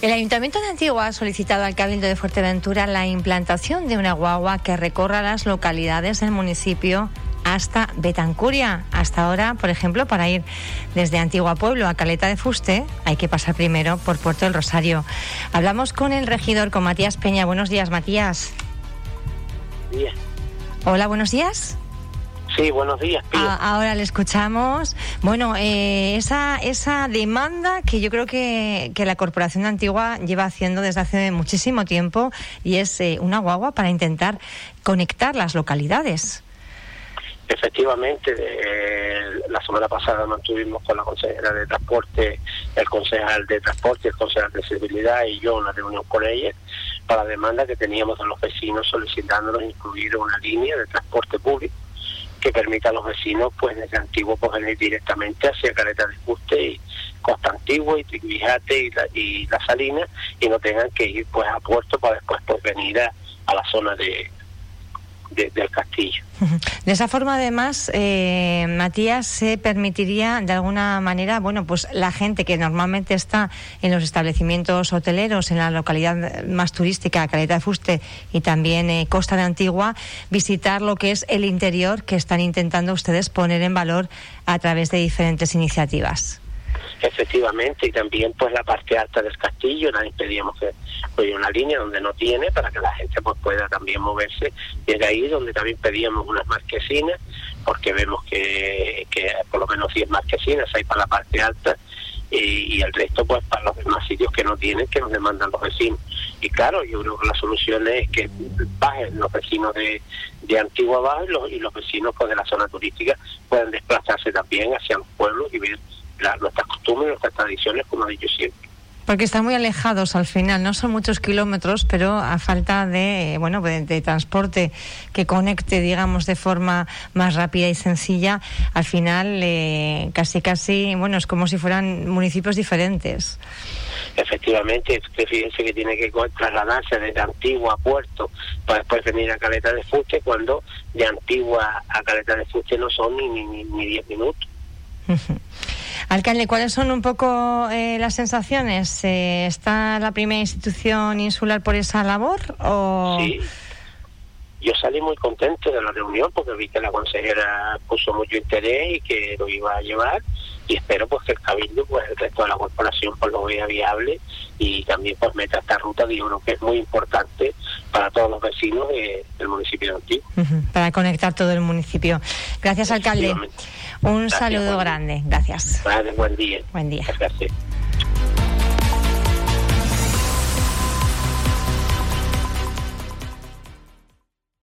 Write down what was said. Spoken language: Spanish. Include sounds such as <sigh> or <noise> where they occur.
El Ayuntamiento de Antigua ha solicitado al Cabildo de Fuerteventura la implantación de una guagua que recorra las localidades del municipio hasta Betancuria. Hasta ahora, por ejemplo, para ir desde Antigua Pueblo a Caleta de Fuste, hay que pasar primero por Puerto del Rosario. Hablamos con el regidor, con Matías Peña. Buenos días, Matías. Días. Hola, buenos días. Sí, buenos días. Ah, ahora le escuchamos. Bueno, eh, esa, esa demanda que yo creo que, que, la Corporación de Antigua lleva haciendo desde hace muchísimo tiempo y es eh, una guagua para intentar conectar las localidades. Efectivamente, eh, la semana pasada mantuvimos con la consejera de Transporte, el concejal de Transporte, el concejal de Seguridad y yo una reunión con ella para la demanda que teníamos de los vecinos solicitándonos incluir una línea de transporte público que permita a los vecinos, pues desde Antiguo, venir directamente hacia Caleta de Fuste y Costa Antigua y Triguijate y la, y la Salina y no tengan que ir pues a Puerto para después pues venir a la zona de, de, del castillo. De esa forma, además, eh, Matías, se permitiría de alguna manera, bueno, pues la gente que normalmente está en los establecimientos hoteleros, en la localidad más turística, Caleta de Fuste y también eh, Costa de Antigua, visitar lo que es el interior que están intentando ustedes poner en valor a través de diferentes iniciativas efectivamente y también pues la parte alta del castillo también pedíamos que pues, una línea donde no tiene para que la gente pues pueda también moverse desde ahí donde también pedíamos unas marquesinas porque vemos que, que por lo menos 10 marquesinas hay para la parte alta y, y, el resto pues para los demás sitios que no tienen que nos demandan los vecinos. Y claro yo creo que la solución es que bajen los vecinos de, de Antigua Baja y los, y los vecinos pues de la zona turística puedan desplazarse también hacia los pueblos y ver la, nuestras costumbres, nuestras tradiciones, como he dicho siempre. Porque están muy alejados al final, no son muchos kilómetros, pero a falta de, bueno, de, de, transporte que conecte, digamos, de forma más rápida y sencilla, al final eh, casi, casi, bueno, es como si fueran municipios diferentes. Efectivamente, fíjense que tiene que trasladarse desde Antigua a Puerto para después venir a Caleta de Fuste, cuando de Antigua a Caleta de Fuste no son ni, ni, ni diez minutos. <laughs> Alcalde, ¿cuáles son un poco eh, las sensaciones? Eh, ¿Está la primera institución insular por esa labor? O... Sí. Yo salí muy contento de la reunión porque vi que la consejera puso mucho interés y que lo iba a llevar y espero pues que el cabildo pues el resto de la corporación pues lo vea viable y también pues meta esta ruta que yo creo que es muy importante para todos los vecinos de, del municipio de Antiguo. Uh -huh, para conectar todo el municipio. Gracias alcalde. Un Gracias, saludo grande. Gracias. Vale, buen día. Buen día. Gracias.